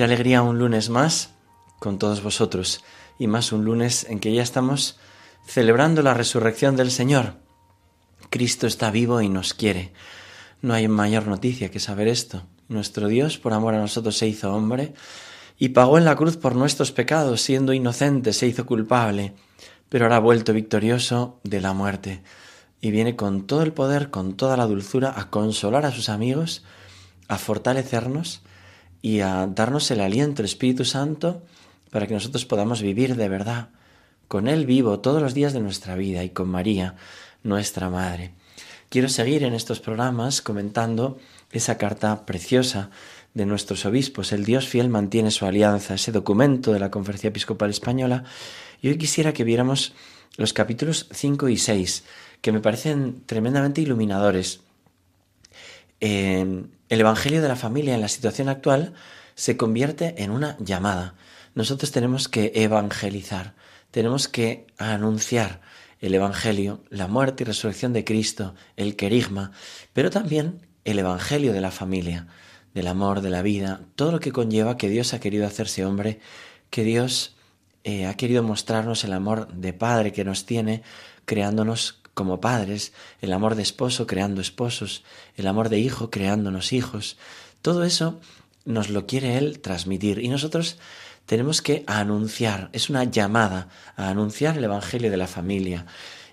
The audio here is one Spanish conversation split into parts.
qué alegría un lunes más con todos vosotros y más un lunes en que ya estamos celebrando la resurrección del Señor. Cristo está vivo y nos quiere. No hay mayor noticia que saber esto. Nuestro Dios, por amor a nosotros, se hizo hombre y pagó en la cruz por nuestros pecados, siendo inocente, se hizo culpable, pero ahora ha vuelto victorioso de la muerte y viene con todo el poder, con toda la dulzura, a consolar a sus amigos, a fortalecernos y a darnos el aliento, el Espíritu Santo, para que nosotros podamos vivir de verdad con Él vivo todos los días de nuestra vida y con María, nuestra Madre. Quiero seguir en estos programas comentando esa carta preciosa de nuestros obispos. El Dios fiel mantiene su alianza, ese documento de la Conferencia Episcopal Española. Y hoy quisiera que viéramos los capítulos 5 y 6 que me parecen tremendamente iluminadores. El Evangelio de la familia en la situación actual se convierte en una llamada. Nosotros tenemos que evangelizar, tenemos que anunciar el Evangelio, la muerte y resurrección de Cristo, el querigma, pero también el Evangelio de la familia, del amor, de la vida, todo lo que conlleva que Dios ha querido hacerse hombre, que Dios eh, ha querido mostrarnos el amor de Padre que nos tiene, creándonos como padres, el amor de esposo creando esposos, el amor de hijo creándonos hijos. Todo eso nos lo quiere Él transmitir y nosotros tenemos que anunciar, es una llamada a anunciar el Evangelio de la familia.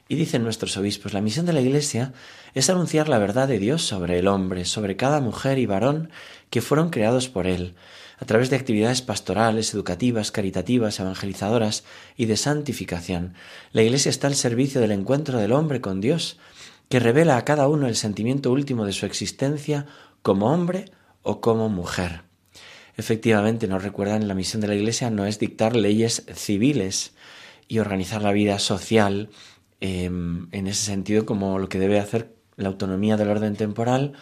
Y dicen nuestros obispos, la misión de la Iglesia es anunciar la verdad de Dios sobre el hombre, sobre cada mujer y varón que fueron creados por Él, a través de actividades pastorales, educativas, caritativas, evangelizadoras y de santificación. La Iglesia está al servicio del encuentro del hombre con Dios, que revela a cada uno el sentimiento último de su existencia como hombre o como mujer. Efectivamente, nos recuerdan la misión de la Iglesia no es dictar leyes civiles y organizar la vida social em, en ese sentido como lo que debe hacer la autonomía del orden temporal,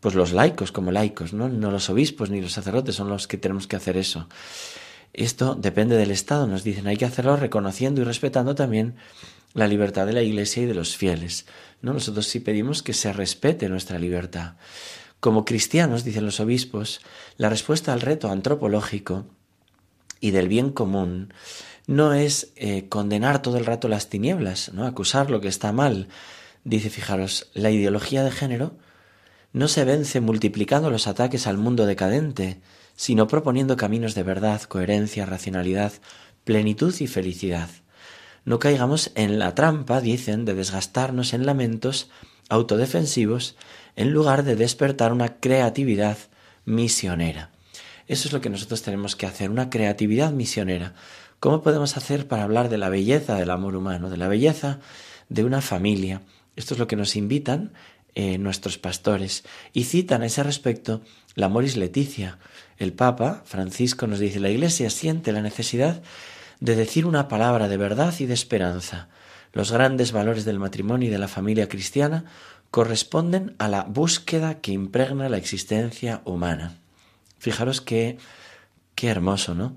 pues los laicos como laicos, ¿no? No los obispos ni los sacerdotes son los que tenemos que hacer eso. Esto depende del Estado, nos dicen, hay que hacerlo reconociendo y respetando también la libertad de la Iglesia y de los fieles. ¿no? Nosotros sí pedimos que se respete nuestra libertad. Como cristianos, dicen los obispos, la respuesta al reto antropológico y del bien común no es eh, condenar todo el rato las tinieblas, no acusar lo que está mal. Dice, fijaros, la ideología de género no se vence multiplicando los ataques al mundo decadente, sino proponiendo caminos de verdad, coherencia, racionalidad, plenitud y felicidad. No caigamos en la trampa, dicen, de desgastarnos en lamentos autodefensivos en lugar de despertar una creatividad misionera. Eso es lo que nosotros tenemos que hacer, una creatividad misionera. ¿Cómo podemos hacer para hablar de la belleza del amor humano, de la belleza de una familia? Esto es lo que nos invitan eh, nuestros pastores y citan a ese respecto la Moris Leticia. El Papa Francisco nos dice, la Iglesia siente la necesidad de decir una palabra de verdad y de esperanza. Los grandes valores del matrimonio y de la familia cristiana corresponden a la búsqueda que impregna la existencia humana. Fijaros qué, qué hermoso, ¿no?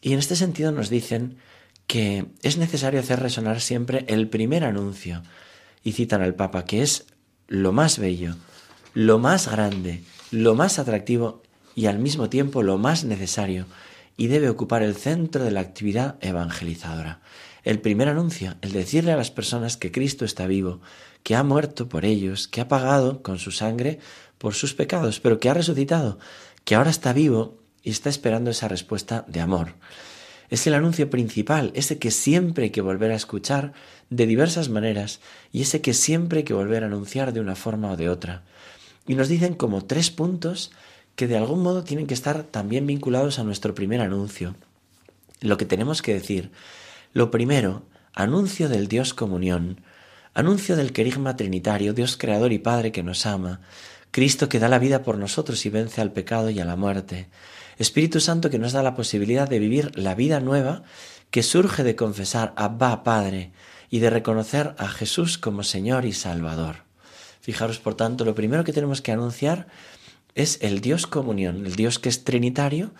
Y en este sentido nos dicen que es necesario hacer resonar siempre el primer anuncio, y citan al Papa, que es lo más bello, lo más grande, lo más atractivo y al mismo tiempo lo más necesario, y debe ocupar el centro de la actividad evangelizadora. El primer anuncio, el decirle a las personas que Cristo está vivo, que ha muerto por ellos, que ha pagado con su sangre por sus pecados, pero que ha resucitado, que ahora está vivo y está esperando esa respuesta de amor. Es el anuncio principal, ese que siempre hay que volver a escuchar de diversas maneras y ese que siempre hay que volver a anunciar de una forma o de otra. Y nos dicen como tres puntos que de algún modo tienen que estar también vinculados a nuestro primer anuncio. Lo que tenemos que decir. Lo primero, anuncio del Dios comunión, anuncio del querigma trinitario, Dios creador y Padre que nos ama, Cristo que da la vida por nosotros y vence al pecado y a la muerte, Espíritu Santo que nos da la posibilidad de vivir la vida nueva que surge de confesar Abba Padre y de reconocer a Jesús como Señor y Salvador. Fijaros, por tanto, lo primero que tenemos que anunciar es el Dios comunión, el Dios que es trinitario,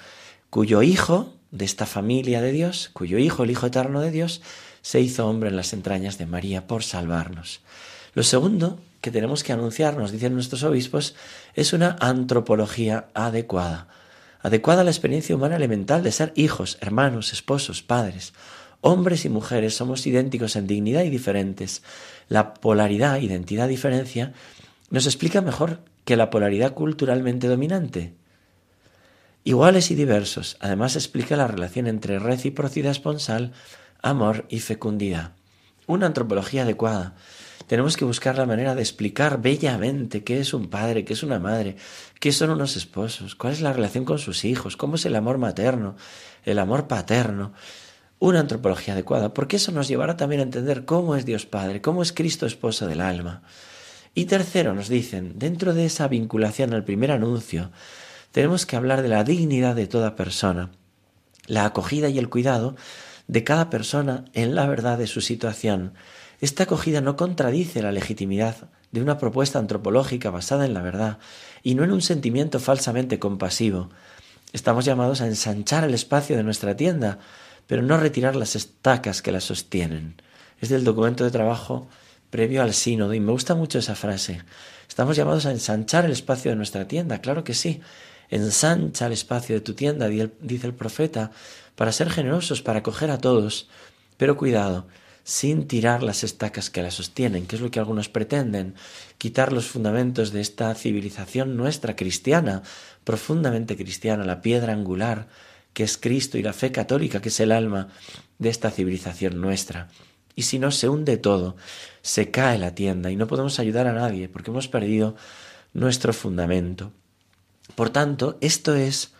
cuyo Hijo de esta familia de Dios, cuyo Hijo, el Hijo eterno de Dios, se hizo hombre en las entrañas de María por salvarnos. Lo segundo que tenemos que anunciar, nos dicen nuestros obispos, es una antropología adecuada, adecuada a la experiencia humana elemental de ser hijos, hermanos, esposos, padres. Hombres y mujeres somos idénticos en dignidad y diferentes. La polaridad, identidad, diferencia, nos explica mejor que la polaridad culturalmente dominante. Iguales y diversos, además explica la relación entre reciprocidad esponsal, amor y fecundidad. Una antropología adecuada. Tenemos que buscar la manera de explicar bellamente qué es un padre, qué es una madre, qué son unos esposos, cuál es la relación con sus hijos, cómo es el amor materno, el amor paterno. Una antropología adecuada, porque eso nos llevará también a entender cómo es Dios Padre, cómo es Cristo esposo del alma. Y tercero, nos dicen, dentro de esa vinculación al primer anuncio, tenemos que hablar de la dignidad de toda persona, la acogida y el cuidado de cada persona en la verdad de su situación. Esta acogida no contradice la legitimidad de una propuesta antropológica basada en la verdad y no en un sentimiento falsamente compasivo. Estamos llamados a ensanchar el espacio de nuestra tienda, pero no retirar las estacas que la sostienen. Es del documento de trabajo previo al sínodo y me gusta mucho esa frase. Estamos llamados a ensanchar el espacio de nuestra tienda, claro que sí. Ensancha el espacio de tu tienda, dice el profeta, para ser generosos, para acoger a todos. Pero cuidado, sin tirar las estacas que la sostienen, que es lo que algunos pretenden, quitar los fundamentos de esta civilización nuestra cristiana, profundamente cristiana, la piedra angular, que es Cristo, y la fe católica, que es el alma de esta civilización nuestra. Y si no, se hunde todo, se cae la tienda y no podemos ayudar a nadie porque hemos perdido nuestro fundamento. Por tanto, esto es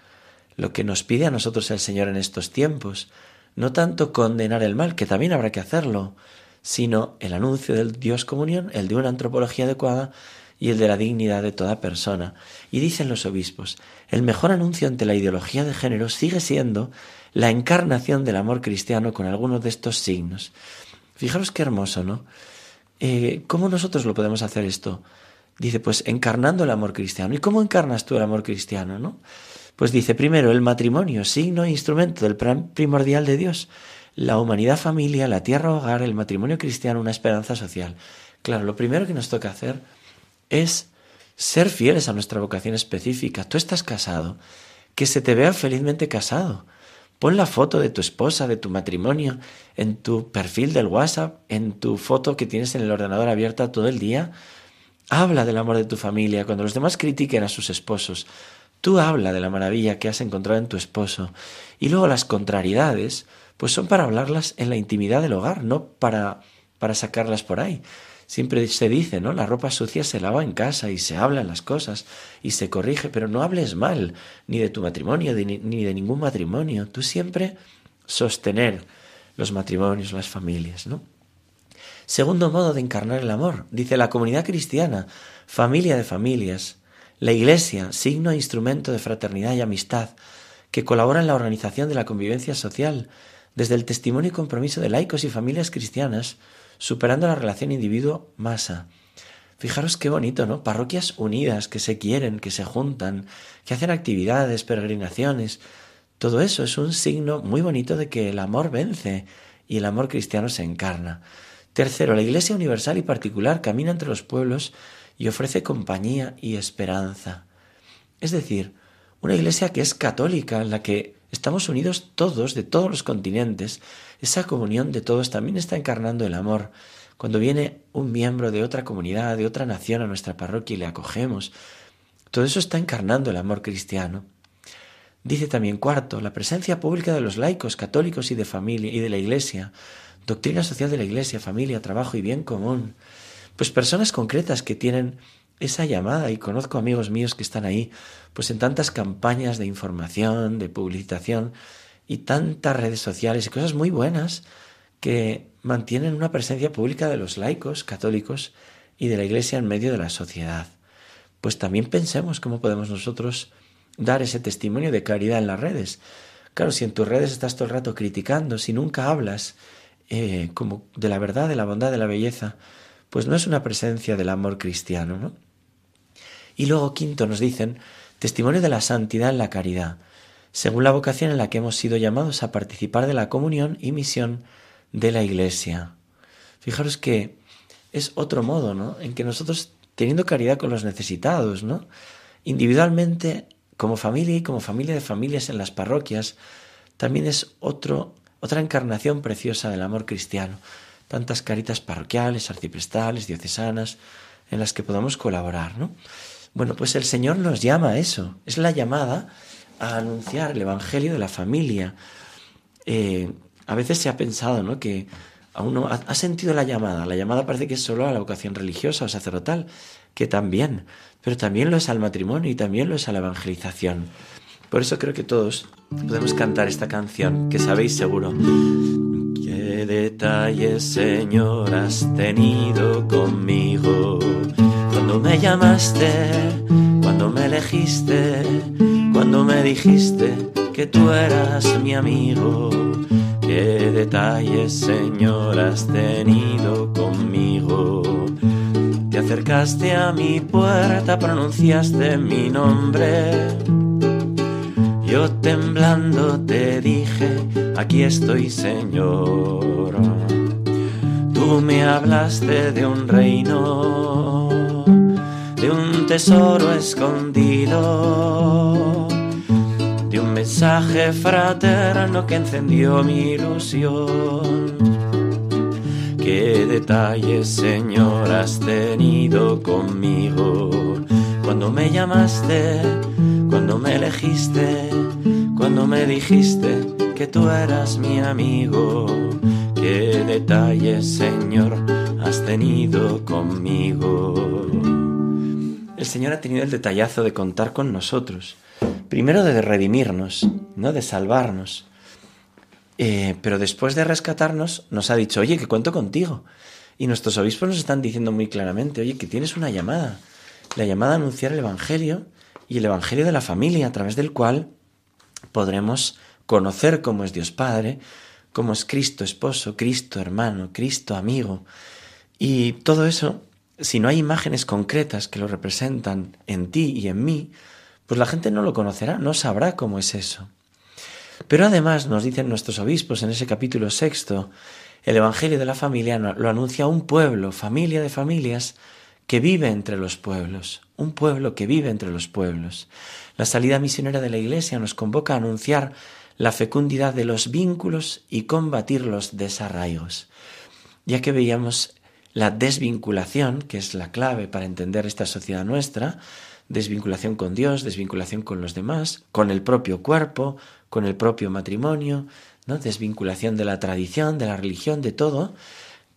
lo que nos pide a nosotros el Señor en estos tiempos, no tanto condenar el mal, que también habrá que hacerlo, sino el anuncio del Dios comunión, el de una antropología adecuada y el de la dignidad de toda persona. Y dicen los obispos, el mejor anuncio ante la ideología de género sigue siendo la encarnación del amor cristiano con algunos de estos signos. Fijaros qué hermoso, ¿no? Eh, ¿Cómo nosotros lo podemos hacer esto? Dice, pues encarnando el amor cristiano. ¿Y cómo encarnas tú el amor cristiano, no? Pues dice, primero, el matrimonio, signo e instrumento del plan primordial de Dios. La humanidad familia, la tierra hogar, el matrimonio cristiano, una esperanza social. Claro, lo primero que nos toca hacer es ser fieles a nuestra vocación específica. Tú estás casado, que se te vea felizmente casado. Pon la foto de tu esposa, de tu matrimonio, en tu perfil del WhatsApp, en tu foto que tienes en el ordenador abierta todo el día Habla del amor de tu familia cuando los demás critiquen a sus esposos. Tú habla de la maravilla que has encontrado en tu esposo. Y luego las contrariedades, pues son para hablarlas en la intimidad del hogar, no para, para sacarlas por ahí. Siempre se dice, ¿no? La ropa sucia se lava en casa y se hablan las cosas y se corrige, pero no hables mal ni de tu matrimonio ni de ningún matrimonio. Tú siempre sostener los matrimonios, las familias, ¿no? Segundo modo de encarnar el amor, dice la comunidad cristiana, familia de familias, la Iglesia, signo e instrumento de fraternidad y amistad, que colabora en la organización de la convivencia social, desde el testimonio y compromiso de laicos y familias cristianas, superando la relación individuo-masa. Fijaros qué bonito, ¿no? Parroquias unidas, que se quieren, que se juntan, que hacen actividades, peregrinaciones. Todo eso es un signo muy bonito de que el amor vence y el amor cristiano se encarna. Tercero, la Iglesia universal y particular camina entre los pueblos y ofrece compañía y esperanza. Es decir, una Iglesia que es católica, en la que estamos unidos todos, de todos los continentes, esa comunión de todos también está encarnando el amor. Cuando viene un miembro de otra comunidad, de otra nación a nuestra parroquia y le acogemos, todo eso está encarnando el amor cristiano. Dice también cuarto, la presencia pública de los laicos, católicos y de familia y de la Iglesia Doctrina social de la Iglesia, familia, trabajo y bien común. Pues personas concretas que tienen esa llamada y conozco amigos míos que están ahí, pues en tantas campañas de información, de publicitación y tantas redes sociales y cosas muy buenas que mantienen una presencia pública de los laicos, católicos y de la Iglesia en medio de la sociedad. Pues también pensemos cómo podemos nosotros dar ese testimonio de caridad en las redes. Claro, si en tus redes estás todo el rato criticando, si nunca hablas eh, como de la verdad, de la bondad, de la belleza, pues no es una presencia del amor cristiano, ¿no? Y luego, quinto, nos dicen, testimonio de la santidad en la caridad, según la vocación en la que hemos sido llamados a participar de la comunión y misión de la Iglesia. Fijaros que es otro modo, ¿no? En que nosotros, teniendo caridad con los necesitados, ¿no? Individualmente, como familia y como familia de familias en las parroquias, también es otro, otra encarnación preciosa del amor cristiano. Tantas caritas parroquiales, arciprestales, diocesanas, en las que podamos colaborar, ¿no? Bueno, pues el Señor nos llama a eso. Es la llamada a anunciar el Evangelio de la familia. Eh, a veces se ha pensado, ¿no? Que a uno ha, sentido la llamada. La llamada parece que es solo a la vocación religiosa o sacerdotal, que también, pero también lo es al matrimonio y también lo es a la evangelización. Por eso creo que todos podemos cantar esta canción, que sabéis seguro. ¿Qué detalles, Señor, has tenido conmigo? Cuando me llamaste, cuando me elegiste, cuando me dijiste que tú eras mi amigo. Qué detalles, Señor, has tenido conmigo. Te acercaste a mi puerta, pronunciaste mi nombre. Yo temblando te dije, aquí estoy, Señor. Tú me hablaste de un reino de un tesoro escondido, de un mensaje fraterno que encendió mi ilusión. Qué detalles, Señor, has tenido conmigo cuando me llamaste, cuando me elegiste, cuando me dijiste que tú eras mi amigo. Qué detalles, Señor, has tenido conmigo el Señor ha tenido el detallazo de contar con nosotros. Primero de redimirnos, ¿no? De salvarnos. Eh, pero después de rescatarnos, nos ha dicho, oye, que cuento contigo. Y nuestros obispos nos están diciendo muy claramente, oye, que tienes una llamada. La llamada a anunciar el Evangelio y el Evangelio de la familia, a través del cual podremos conocer cómo es Dios Padre, cómo es Cristo esposo, Cristo hermano, Cristo amigo. Y todo eso si no hay imágenes concretas que lo representan en ti y en mí, pues la gente no lo conocerá, no sabrá cómo es eso. Pero además nos dicen nuestros obispos en ese capítulo sexto, el Evangelio de la familia lo anuncia un pueblo, familia de familias, que vive entre los pueblos, un pueblo que vive entre los pueblos. La salida misionera de la Iglesia nos convoca a anunciar la fecundidad de los vínculos y combatir los desarraigos. Ya que veíamos la desvinculación, que es la clave para entender esta sociedad nuestra, desvinculación con Dios, desvinculación con los demás, con el propio cuerpo, con el propio matrimonio, ¿no? desvinculación de la tradición, de la religión, de todo.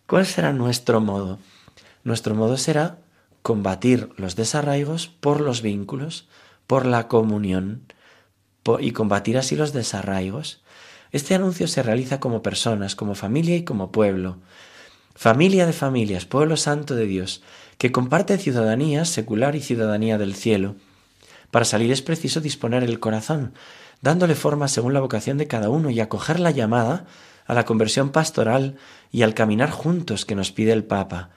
¿Cuál será nuestro modo? Nuestro modo será combatir los desarraigos por los vínculos, por la comunión y combatir así los desarraigos. Este anuncio se realiza como personas, como familia y como pueblo familia de familias, pueblo santo de Dios, que comparte ciudadanía secular y ciudadanía del cielo. Para salir es preciso disponer el corazón, dándole forma según la vocación de cada uno y acoger la llamada a la conversión pastoral y al caminar juntos que nos pide el Papa.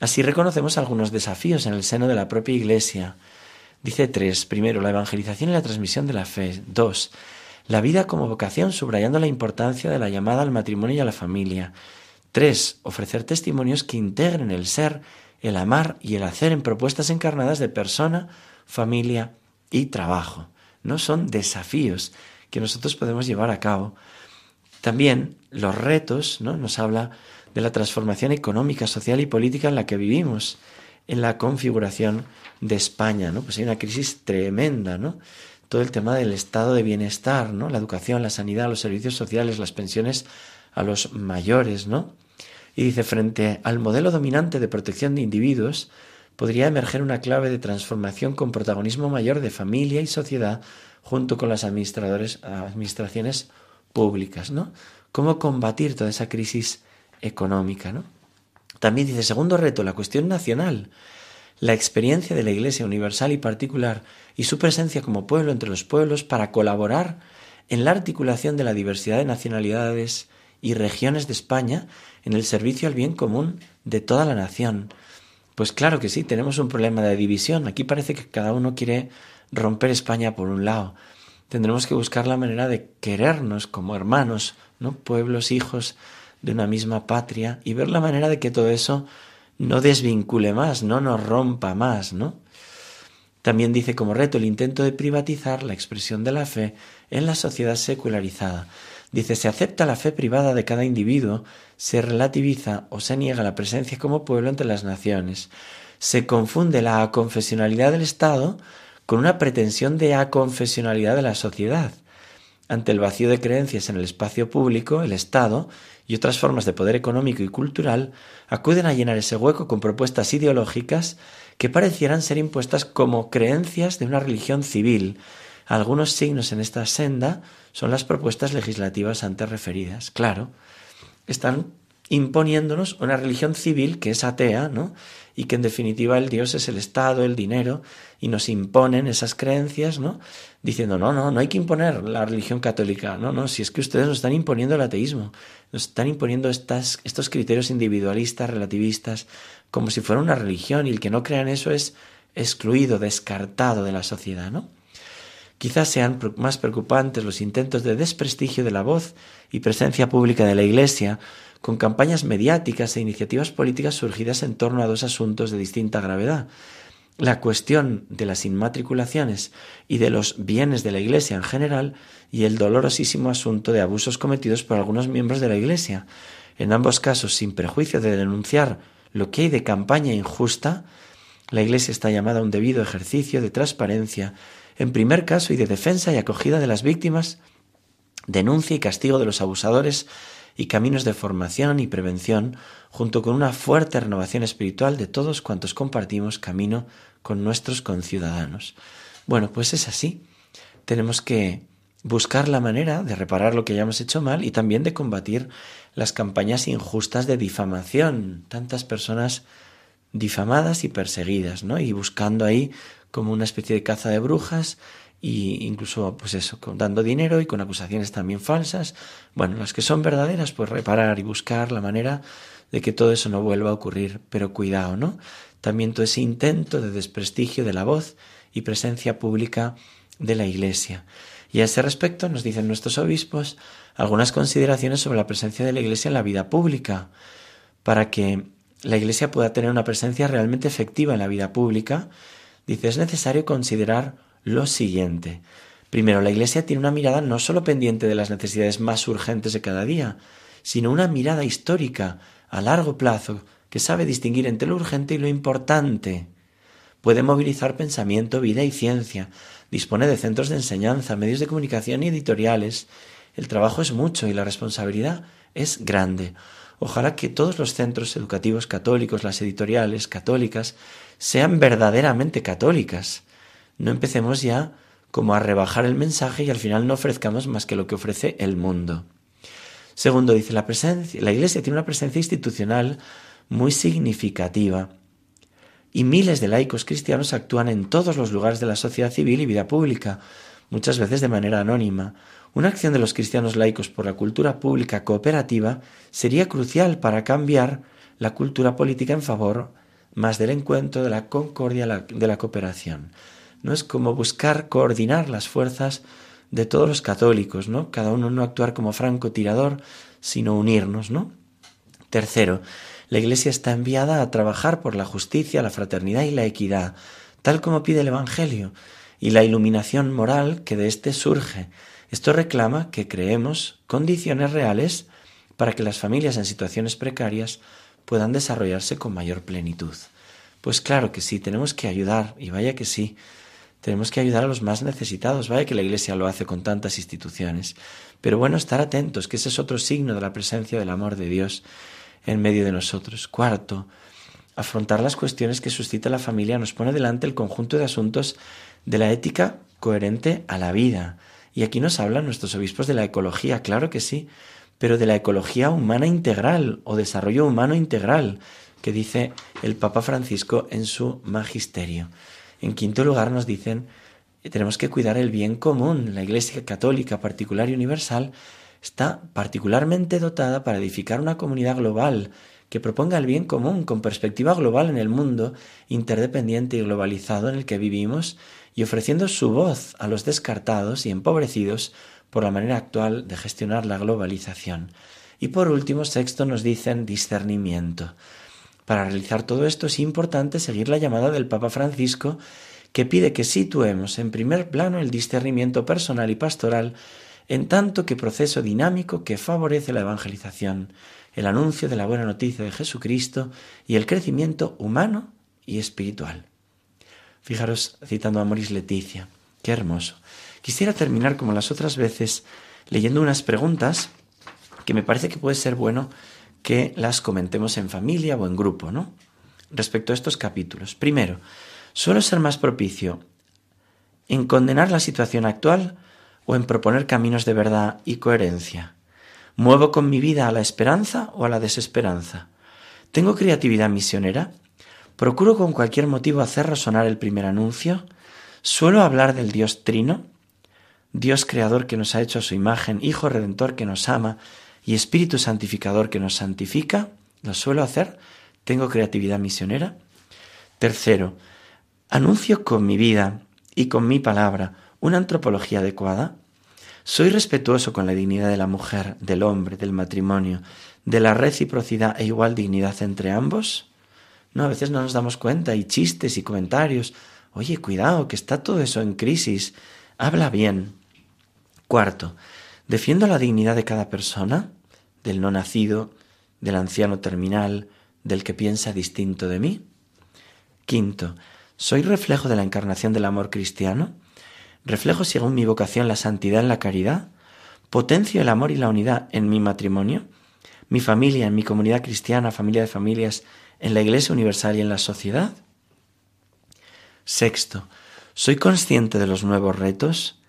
Así reconocemos algunos desafíos en el seno de la propia Iglesia. Dice tres. Primero, la evangelización y la transmisión de la fe. Dos, la vida como vocación, subrayando la importancia de la llamada al matrimonio y a la familia. Tres, ofrecer testimonios que integren el ser, el amar y el hacer en propuestas encarnadas de persona, familia y trabajo. No son desafíos que nosotros podemos llevar a cabo. También los retos, ¿no? Nos habla de la transformación económica, social y política en la que vivimos, en la configuración de España. Pues hay una crisis tremenda, ¿no? Todo el tema del estado de bienestar, ¿no? La educación, la sanidad, los servicios sociales, las pensiones a los mayores, ¿no? Y dice, frente al modelo dominante de protección de individuos, podría emerger una clave de transformación con protagonismo mayor de familia y sociedad junto con las administradores, administraciones públicas, ¿no? ¿Cómo combatir toda esa crisis económica, ¿no? También dice, segundo reto, la cuestión nacional. la experiencia de la Iglesia universal y particular y su presencia como pueblo entre los pueblos para colaborar en la articulación de la diversidad de nacionalidades y regiones de España en el servicio al bien común de toda la nación. Pues claro que sí, tenemos un problema de división. Aquí parece que cada uno quiere romper España por un lado. Tendremos que buscar la manera de querernos como hermanos, ¿no? Pueblos, hijos de una misma patria y ver la manera de que todo eso no desvincule más, no nos rompa más, ¿no? También dice como reto el intento de privatizar la expresión de la fe en la sociedad secularizada. Dice, se acepta la fe privada de cada individuo, se relativiza o se niega la presencia como pueblo entre las naciones. Se confunde la aconfesionalidad del Estado con una pretensión de aconfesionalidad de la sociedad. Ante el vacío de creencias en el espacio público, el Estado y otras formas de poder económico y cultural acuden a llenar ese hueco con propuestas ideológicas que parecieran ser impuestas como creencias de una religión civil. Algunos signos en esta senda son las propuestas legislativas antes referidas. Claro, están imponiéndonos una religión civil que es atea, ¿no? Y que en definitiva el Dios es el Estado, el dinero, y nos imponen esas creencias, ¿no? Diciendo, no, no, no hay que imponer la religión católica, no, no, si es que ustedes nos están imponiendo el ateísmo, nos están imponiendo estas, estos criterios individualistas, relativistas, como si fuera una religión, y el que no crea en eso es excluido, descartado de la sociedad, ¿no? Quizás sean más preocupantes los intentos de desprestigio de la voz y presencia pública de la Iglesia, con campañas mediáticas e iniciativas políticas surgidas en torno a dos asuntos de distinta gravedad. La cuestión de las inmatriculaciones y de los bienes de la Iglesia en general y el dolorosísimo asunto de abusos cometidos por algunos miembros de la Iglesia. En ambos casos, sin prejuicio de denunciar lo que hay de campaña injusta, la Iglesia está llamada a un debido ejercicio de transparencia, en primer caso y de defensa y acogida de las víctimas, denuncia y castigo de los abusadores y caminos de formación y prevención, junto con una fuerte renovación espiritual de todos cuantos compartimos camino con nuestros conciudadanos. Bueno, pues es así. Tenemos que buscar la manera de reparar lo que hayamos hecho mal y también de combatir las campañas injustas de difamación. Tantas personas difamadas y perseguidas, ¿no? Y buscando ahí como una especie de caza de brujas y incluso pues eso, dando dinero y con acusaciones también falsas. Bueno, las que son verdaderas, pues reparar y buscar la manera de que todo eso no vuelva a ocurrir, pero cuidado, ¿no? También todo ese intento de desprestigio de la voz y presencia pública de la Iglesia. Y a ese respecto nos dicen nuestros obispos algunas consideraciones sobre la presencia de la Iglesia en la vida pública, para que la Iglesia pueda tener una presencia realmente efectiva en la vida pública, dice es necesario considerar lo siguiente. Primero, la Iglesia tiene una mirada no solo pendiente de las necesidades más urgentes de cada día, sino una mirada histórica, a largo plazo, que sabe distinguir entre lo urgente y lo importante. Puede movilizar pensamiento, vida y ciencia, dispone de centros de enseñanza, medios de comunicación y editoriales. El trabajo es mucho y la responsabilidad es grande. Ojalá que todos los centros educativos católicos, las editoriales católicas, sean verdaderamente católicas no empecemos ya como a rebajar el mensaje y al final no ofrezcamos más que lo que ofrece el mundo. Segundo, dice la presencia, la Iglesia tiene una presencia institucional muy significativa y miles de laicos cristianos actúan en todos los lugares de la sociedad civil y vida pública, muchas veces de manera anónima. Una acción de los cristianos laicos por la cultura pública cooperativa sería crucial para cambiar la cultura política en favor más del encuentro, de la concordia, de la cooperación. ¿No? Es como buscar coordinar las fuerzas de todos los católicos, ¿no? Cada uno no actuar como francotirador, sino unirnos, ¿no? Tercero, la Iglesia está enviada a trabajar por la justicia, la fraternidad y la equidad, tal como pide el Evangelio, y la iluminación moral que de éste surge. Esto reclama que creemos condiciones reales para que las familias en situaciones precarias puedan desarrollarse con mayor plenitud. Pues claro que sí, tenemos que ayudar, y vaya que sí, tenemos que ayudar a los más necesitados. Vaya que la Iglesia lo hace con tantas instituciones. Pero bueno, estar atentos, que ese es otro signo de la presencia del amor de Dios en medio de nosotros. Cuarto, afrontar las cuestiones que suscita la familia nos pone delante el conjunto de asuntos de la ética coherente a la vida. Y aquí nos hablan nuestros obispos de la ecología, claro que sí, pero de la ecología humana integral o desarrollo humano integral, que dice el Papa Francisco en su magisterio. En quinto lugar nos dicen que tenemos que cuidar el bien común. La Iglesia Católica particular y universal está particularmente dotada para edificar una comunidad global que proponga el bien común con perspectiva global en el mundo interdependiente y globalizado en el que vivimos y ofreciendo su voz a los descartados y empobrecidos por la manera actual de gestionar la globalización. Y por último, sexto, nos dicen discernimiento. Para realizar todo esto es importante seguir la llamada del Papa Francisco que pide que situemos en primer plano el discernimiento personal y pastoral en tanto que proceso dinámico que favorece la evangelización, el anuncio de la buena noticia de Jesucristo y el crecimiento humano y espiritual. Fijaros citando a Moris Leticia, qué hermoso. Quisiera terminar como las otras veces leyendo unas preguntas que me parece que puede ser bueno que las comentemos en familia o en grupo, ¿no? Respecto a estos capítulos. Primero, ¿suelo ser más propicio en condenar la situación actual o en proponer caminos de verdad y coherencia? ¿Muevo con mi vida a la esperanza o a la desesperanza? ¿Tengo creatividad misionera? ¿Procuro con cualquier motivo hacer resonar el primer anuncio? ¿Suelo hablar del Dios Trino? Dios creador que nos ha hecho a su imagen, Hijo redentor que nos ama y Espíritu santificador que nos santifica. ¿Lo suelo hacer? ¿Tengo creatividad misionera? Tercero, anuncio con mi vida y con mi palabra una antropología adecuada. ¿Soy respetuoso con la dignidad de la mujer, del hombre, del matrimonio, de la reciprocidad e igual dignidad entre ambos? No, a veces no nos damos cuenta, hay chistes y comentarios. Oye, cuidado, que está todo eso en crisis. Habla bien. Cuarto, defiendo la dignidad de cada persona, del no nacido, del anciano terminal, del que piensa distinto de mí. Quinto, ¿soy reflejo de la encarnación del amor cristiano? ¿Reflejo según mi vocación la santidad en la caridad? ¿Potencio el amor y la unidad en mi matrimonio? ¿Mi familia, en mi comunidad cristiana, familia de familias, en la Iglesia Universal y en la sociedad? Sexto, ¿soy consciente de los nuevos retos?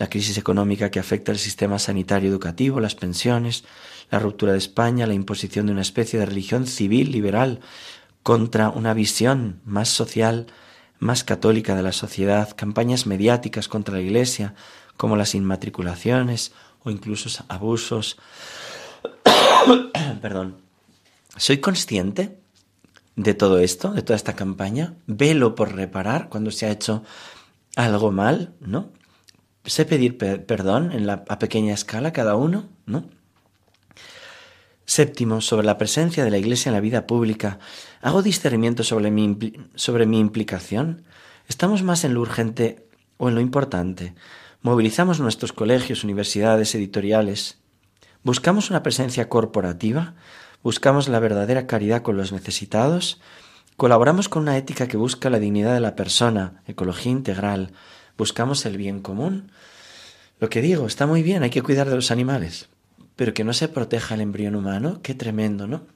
La crisis económica que afecta al sistema sanitario educativo, las pensiones, la ruptura de España, la imposición de una especie de religión civil liberal contra una visión más social, más católica de la sociedad, campañas mediáticas contra la Iglesia, como las inmatriculaciones o incluso abusos. Perdón. ¿Soy consciente de todo esto, de toda esta campaña? ¿Velo por reparar cuando se ha hecho algo mal? ¿No? Sé pedir perdón en la, a pequeña escala cada uno, ¿no? Séptimo, sobre la presencia de la Iglesia en la vida pública. ¿Hago discernimiento sobre mi, sobre mi implicación? ¿Estamos más en lo urgente o en lo importante? ¿Movilizamos nuestros colegios, universidades, editoriales? ¿Buscamos una presencia corporativa? ¿Buscamos la verdadera caridad con los necesitados? ¿Colaboramos con una ética que busca la dignidad de la persona, ecología integral, buscamos el bien común. Lo que digo, está muy bien, hay que cuidar de los animales, pero que no se proteja el embrión humano, qué tremendo, ¿no?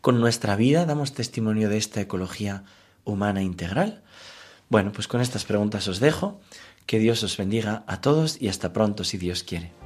Con nuestra vida damos testimonio de esta ecología humana integral. Bueno, pues con estas preguntas os dejo. Que Dios os bendiga a todos y hasta pronto si Dios quiere.